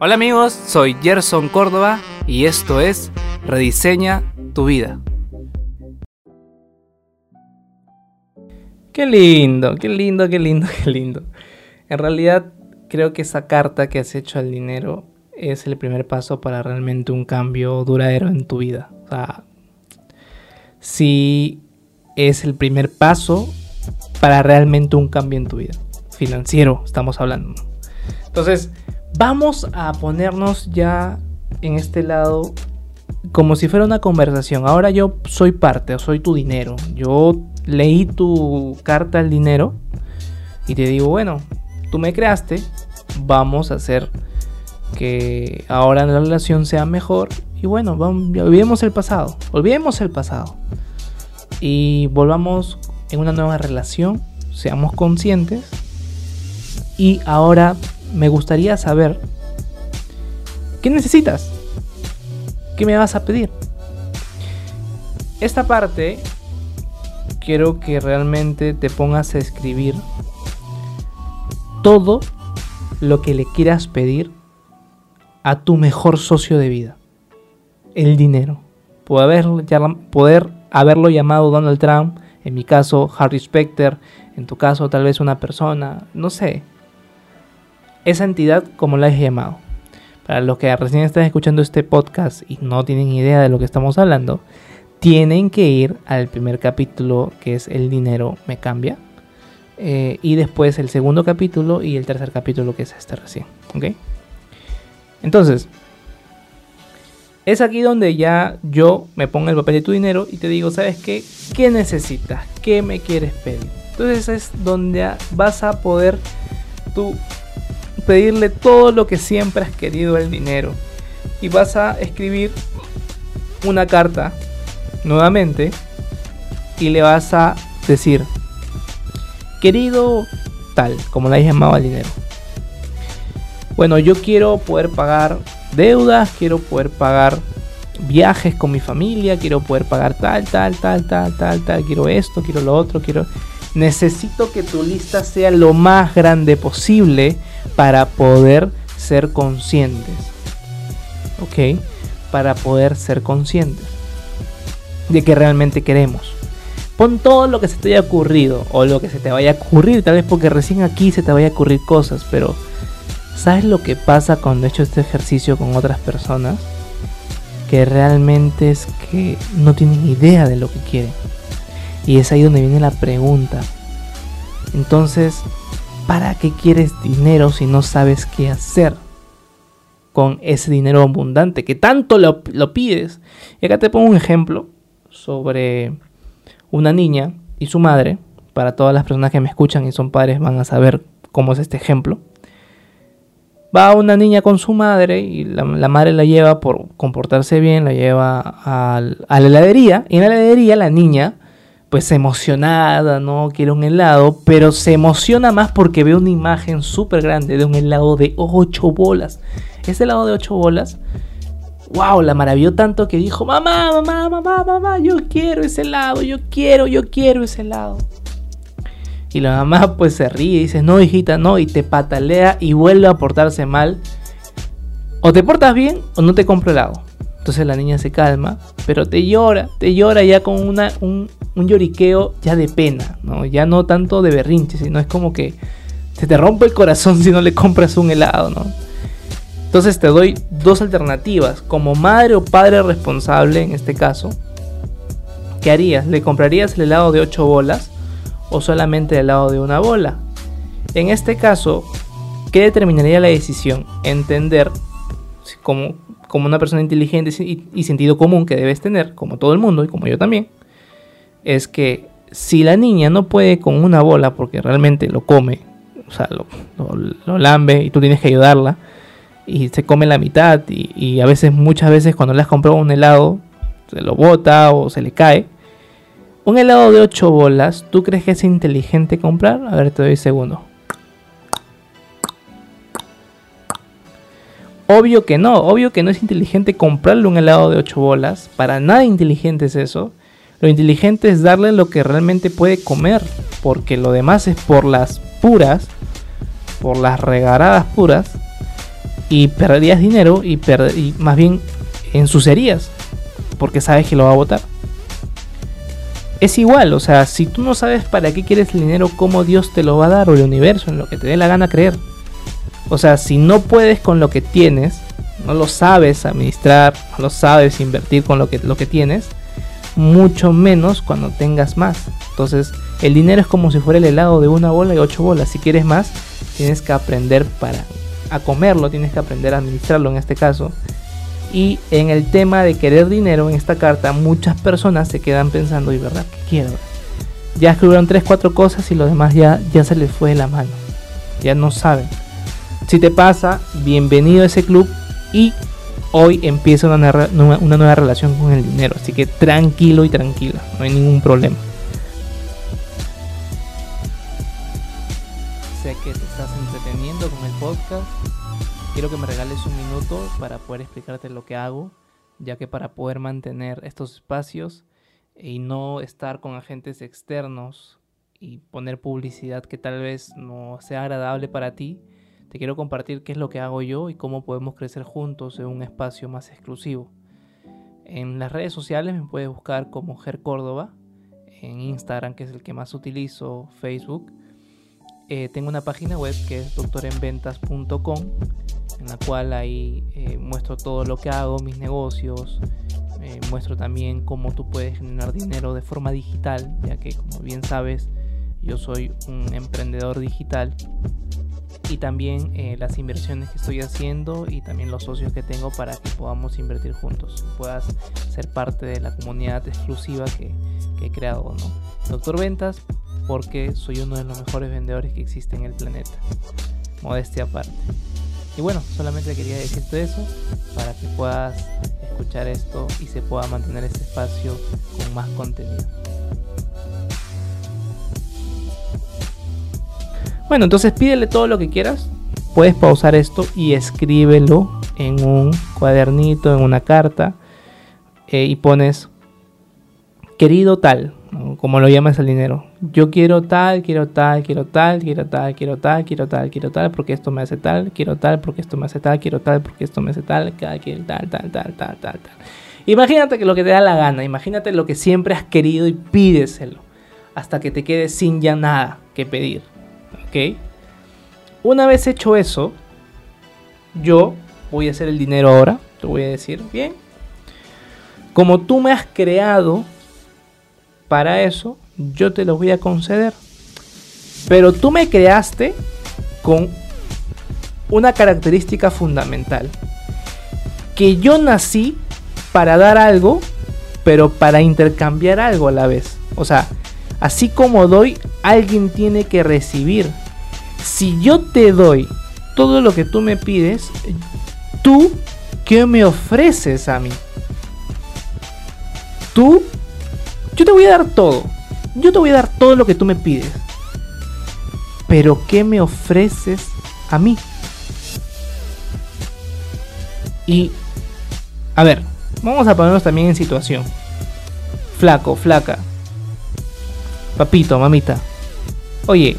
Hola amigos, soy Gerson Córdoba y esto es Rediseña tu vida. Qué lindo, qué lindo, qué lindo, qué lindo. En realidad creo que esa carta que has hecho al dinero es el primer paso para realmente un cambio duradero en tu vida. O sea, sí es el primer paso para realmente un cambio en tu vida. Financiero, estamos hablando. Entonces, vamos a ponernos ya en este lado como si fuera una conversación. Ahora yo soy parte, soy tu dinero. Yo leí tu carta al dinero y te digo, bueno, tú me creaste, vamos a hacer que ahora la relación sea mejor y bueno, olvidemos el pasado, olvidemos el pasado y volvamos en una nueva relación, seamos conscientes y ahora me gustaría saber qué necesitas, qué me vas a pedir. Esta parte quiero que realmente te pongas a escribir todo lo que le quieras pedir a tu mejor socio de vida. El dinero. Poder, haberlo llamado Donald Trump, en mi caso Harry Specter, en tu caso tal vez una persona, no sé. Esa entidad como la he llamado. Para los que recién están escuchando este podcast y no tienen idea de lo que estamos hablando, tienen que ir al primer capítulo que es El dinero me cambia. Eh, y después el segundo capítulo y el tercer capítulo que es este recién. ¿Ok? Entonces, es aquí donde ya yo me pongo el papel de tu dinero y te digo, ¿sabes qué? ¿Qué necesitas? ¿Qué me quieres pedir? Entonces es donde vas a poder tú pedirle todo lo que siempre has querido al dinero. Y vas a escribir una carta nuevamente y le vas a decir, querido tal, como la llamado al dinero bueno, yo quiero poder pagar deudas, quiero poder pagar viajes con mi familia, quiero poder pagar tal, tal, tal, tal, tal, tal, quiero esto, quiero lo otro, quiero... Necesito que tu lista sea lo más grande posible para poder ser conscientes. ¿Ok? Para poder ser conscientes de que realmente queremos. Pon todo lo que se te haya ocurrido o lo que se te vaya a ocurrir, tal vez porque recién aquí se te vaya a ocurrir cosas, pero ¿Sabes lo que pasa cuando he hecho este ejercicio con otras personas? Que realmente es que no tienen idea de lo que quieren. Y es ahí donde viene la pregunta. Entonces, ¿para qué quieres dinero si no sabes qué hacer con ese dinero abundante que tanto lo, lo pides? Y acá te pongo un ejemplo sobre una niña y su madre. Para todas las personas que me escuchan y son padres van a saber cómo es este ejemplo va una niña con su madre y la, madre la lleva por comportarse bien, la lleva a, la heladería y en la heladería la niña pues emocionada, ¿no? Quiere un helado, pero se emociona más porque ve una imagen súper grande de un helado de 8 bolas. Ese helado de 8 bolas, wow, la maravilló tanto que dijo, mamá, mamá, mamá, mamá, yo quiero ese helado, yo quiero, yo quiero ese helado. Y la mamá pues se ríe y dice, no hijita, no, y te patalea y vuelve a portarse mal. O te portas bien o no te compro helado. Entonces la niña se calma, pero te llora, te llora ya con una, un, un lloriqueo ya de pena, ¿no? Ya no tanto de berrinche, sino es como que se te rompe el corazón si no le compras un helado, ¿no? Entonces te doy dos alternativas. Como madre o padre responsable, en este caso, ¿qué harías? ¿Le comprarías el helado de 8 bolas? o solamente del lado de una bola. En este caso, ¿qué determinaría la decisión? Entender como, como una persona inteligente y, sentido común que debes tener, como todo el mundo y como yo también, es que si la niña no puede con una bola porque realmente lo come, o sea, lo, lambe y tú tienes que ayudarla, y se come la mitad y, y, a veces, muchas veces cuando le has comprado un helado, se lo bota o se le cae, un helado de 8 bolas, ¿tú crees que es inteligente comprar? A ver, te doy segundo. Obvio que no, obvio que no es inteligente comprarle un helado de 8 bolas. Para nada inteligente es eso. Lo inteligente es darle lo que realmente puede comer. Porque lo demás es por las puras, por las regaradas puras. y perderías dinero y, y más bien ensuciarías porque sabes que lo va a votar. Es igual, o sea, si tú no sabes para qué quieres el dinero, cómo Dios te lo va a dar o el universo, en lo que te dé la gana creer. O sea, si no puedes con lo que tienes, no lo sabes administrar, no lo sabes invertir con lo que, lo que tienes, mucho menos cuando tengas más. Entonces, el dinero es como si fuera el helado de una bola y ocho bolas. Si quieres más, tienes que aprender para a comerlo, tienes que aprender a administrarlo en este caso. Y en el tema de querer dinero en esta carta, muchas personas se quedan pensando, ¿y verdad qué quiero? Ya escribieron 3, 4 cosas y lo demás ya, ya se les fue de la mano. Ya no saben. Si te pasa, bienvenido a ese club y hoy empieza una, nueva relación con el dinero. Así que tranquilo y tranquila, no hay ningún problema. Sé que te estás entreteniendo con el podcast quiero que me regales un minuto para poder explicarte lo que hago, ya que para poder mantener estos espacios y no estar con agentes externos y poner publicidad que tal vez no sea agradable para ti, te quiero compartir qué es lo que hago yo y cómo podemos crecer juntos en un espacio más exclusivo. En las redes sociales me puedes buscar como Ger Córdoba, en Instagram que es el que más utilizo, Facebook. Eh, tengo una página web que es doctorenventas.com en la cual ahí eh, muestro todo lo que hago, mis negocios, eh, muestro también cómo tú puedes generar dinero de forma digital, ya que como bien sabes, yo soy un emprendedor digital y también eh, las inversiones que estoy haciendo y también los socios que tengo para que podamos invertir juntos, puedas ser parte de la comunidad exclusiva que, que he creado, ¿no? Doctor Ventas, porque soy uno de los mejores vendedores que existe en el planeta. Modestia aparte. Y bueno, solamente quería decirte eso para que puedas escuchar esto y se pueda mantener este espacio con más contenido. Bueno, entonces pídele todo lo que quieras. Puedes pausar esto y escríbelo en un cuadernito, en una carta. Eh, y pones, querido tal, como lo llamas el dinero. Yo quiero tal, quiero tal, quiero tal, quiero tal, quiero tal, quiero tal, quiero tal, porque esto me hace tal, quiero tal, porque esto me hace tal, quiero tal, porque esto me hace tal, tal, tal, tal, tal, tal, tal. Imagínate que lo que te da la gana, imagínate lo que siempre has querido y pídeselo, hasta que te quedes sin ya nada que pedir. ¿Ok? Una vez hecho eso, yo voy a hacer el dinero ahora, te voy a decir, bien, como tú me has creado para eso yo te lo voy a conceder. Pero tú me creaste con una característica fundamental. Que yo nací para dar algo, pero para intercambiar algo a la vez. O sea, así como doy, alguien tiene que recibir. Si yo te doy todo lo que tú me pides, tú, ¿qué me ofreces a mí? Tú yo te voy a dar todo. Yo te voy a dar todo lo que tú me pides. Pero ¿qué me ofreces a mí? Y, a ver, vamos a ponernos también en situación. Flaco, flaca. Papito, mamita. Oye,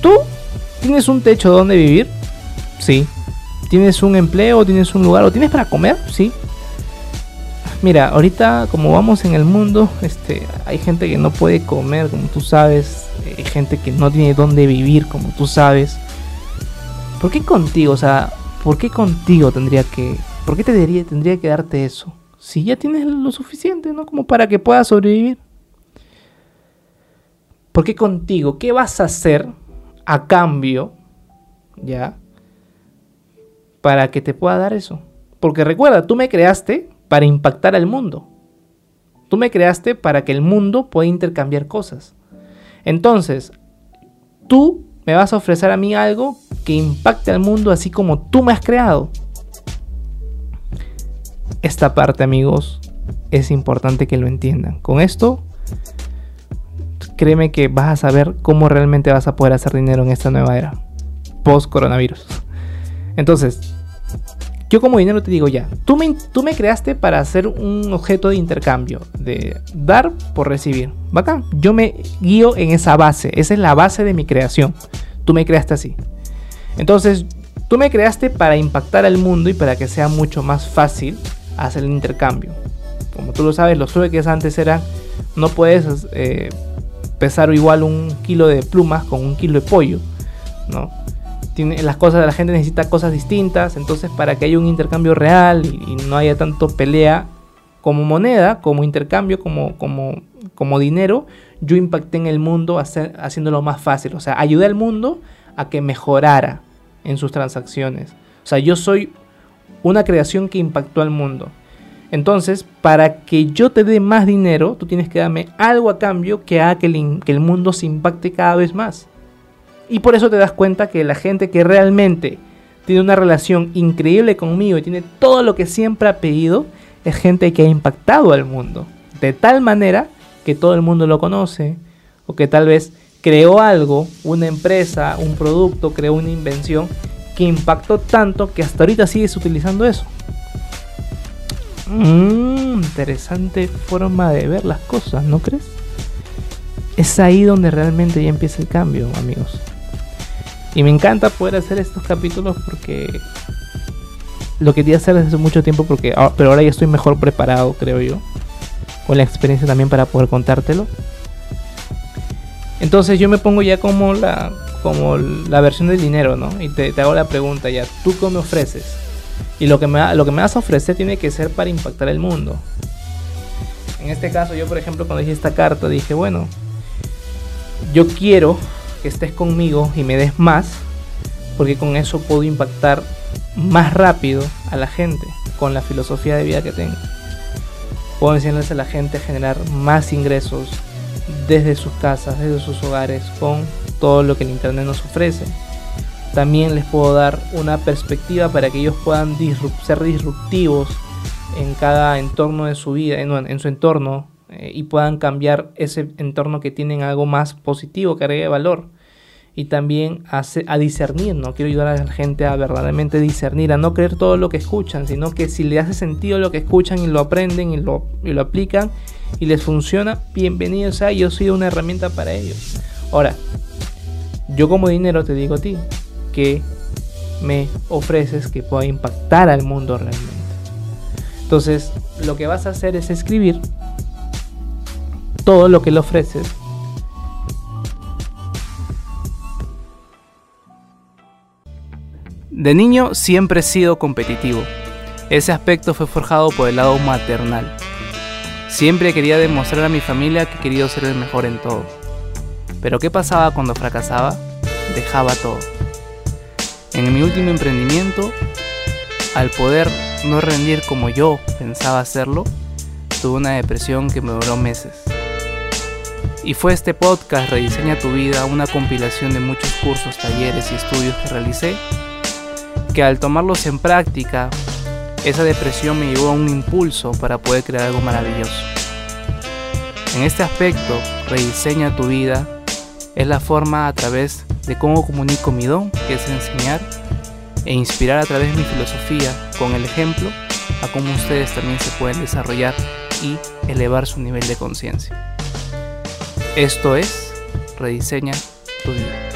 ¿tú tienes un techo donde vivir? Sí. ¿Tienes un empleo? ¿Tienes un lugar? ¿O tienes para comer? Sí. Mira, ahorita como vamos en el mundo, este, hay gente que no puede comer, como tú sabes, hay gente que no tiene dónde vivir, como tú sabes. ¿Por qué contigo? O sea, ¿por qué contigo tendría que, por qué te tendría que darte eso? Si ya tienes lo suficiente, ¿no? Como para que puedas sobrevivir. ¿Por qué contigo? ¿Qué vas a hacer a cambio, ya, para que te pueda dar eso? Porque recuerda, tú me creaste para impactar al mundo. Tú me creaste para que el mundo pueda intercambiar cosas. Entonces, tú me vas a ofrecer a mí algo que impacte al mundo así como tú me has creado. Esta parte, amigos, es importante que lo entiendan. Con esto, créeme que vas a saber cómo realmente vas a poder hacer dinero en esta nueva era, post coronavirus. Entonces, yo como dinero te digo ya, tú me, tú me creaste para hacer un objeto de intercambio, de dar por recibir. Bacán, yo me guío en esa base, esa es la base de mi creación. Tú me creaste así. Entonces, Tú me creaste para impactar al mundo y para que sea mucho más fácil hacer el intercambio. Como tú lo sabes, los que antes eran, no puedes eh, pesar igual un kilo de plumas con un kilo de pollo, ¿no? Tiene, las cosas de la gente necesita cosas distintas, entonces para que haya un intercambio real y, no haya tanto pelea como moneda, como intercambio, como, como, como dinero, yo impacté en el mundo haciéndolo más fácil, o sea, ayudé al mundo a que mejorara en sus transacciones. O sea, yo soy una creación que impactó al mundo. Entonces, para que yo te dé más dinero, tú tienes que darme algo a cambio que haga que el, mundo se impacte cada vez más. Y por eso te das cuenta que la gente que realmente tiene una relación increíble conmigo y tiene todo lo que siempre ha pedido, es gente que ha impactado al mundo. De tal manera que todo el mundo lo conoce, o que tal vez creó algo, una empresa, un producto, creó una invención que impactó tanto que hasta ahorita sigues utilizando eso. Mmm, interesante forma de ver las cosas, ¿no crees? Es ahí donde realmente ya empieza el cambio, amigos. Y me encanta poder hacer estos capítulos porque lo quería hacer desde hace mucho tiempo porque ah, pero ahora ya estoy mejor preparado, creo yo. Con la experiencia también para poder contártelo. Entonces yo me pongo ya como la como la versión del dinero, ¿no? Y te, hago la pregunta ya, ¿tú cómo me ofreces? Y lo que, me, lo que me vas a ofrecer tiene que ser para impactar el mundo. En este caso, yo por ejemplo, cuando hice esta carta, dije, bueno, yo quiero que estés conmigo y me des más, porque con eso puedo impactar más rápido a la gente con la filosofía de vida que tengo. Puedo enseñarles a la gente a generar más ingresos desde sus casas, desde sus hogares, con todo lo que el Internet nos ofrece también les puedo dar una perspectiva para que ellos puedan ser disruptivos en cada entorno de su vida, en, su entorno, eh, y puedan cambiar ese entorno que tienen algo más positivo, que agregue valor. Y también a, a discernir, ¿no? Quiero ayudar a la gente a verdaderamente discernir, a no creer todo lo que escuchan, sino que si le hace sentido lo que escuchan y lo aprenden y lo, aplican y les funciona, bienvenidos a yo soy una herramienta para ellos. Ahora, yo como dinero te digo a ti, que me ofreces que pueda impactar al mundo realmente. Entonces, lo que vas a hacer es escribir todo lo que le ofreces. De niño siempre he sido competitivo. Ese aspecto fue forjado por el lado maternal. Siempre quería demostrar a mi familia que quería ser el mejor en todo. Pero ¿qué pasaba cuando fracasaba? Dejaba todo. En mi último emprendimiento, al poder no rendir como yo pensaba hacerlo, tuve una depresión que me duró meses. Y fue este podcast Rediseña tu vida, una compilación de muchos cursos, talleres y estudios que realicé, que al tomarlos en práctica, esa depresión me llevó a un impulso para poder crear algo maravilloso. En este aspecto, Rediseña tu vida es la forma a través de cómo comunico mi don, que es enseñar, e inspirar a través de mi filosofía con el ejemplo a cómo ustedes también se pueden desarrollar y elevar su nivel de conciencia. Esto es Rediseña tu vida.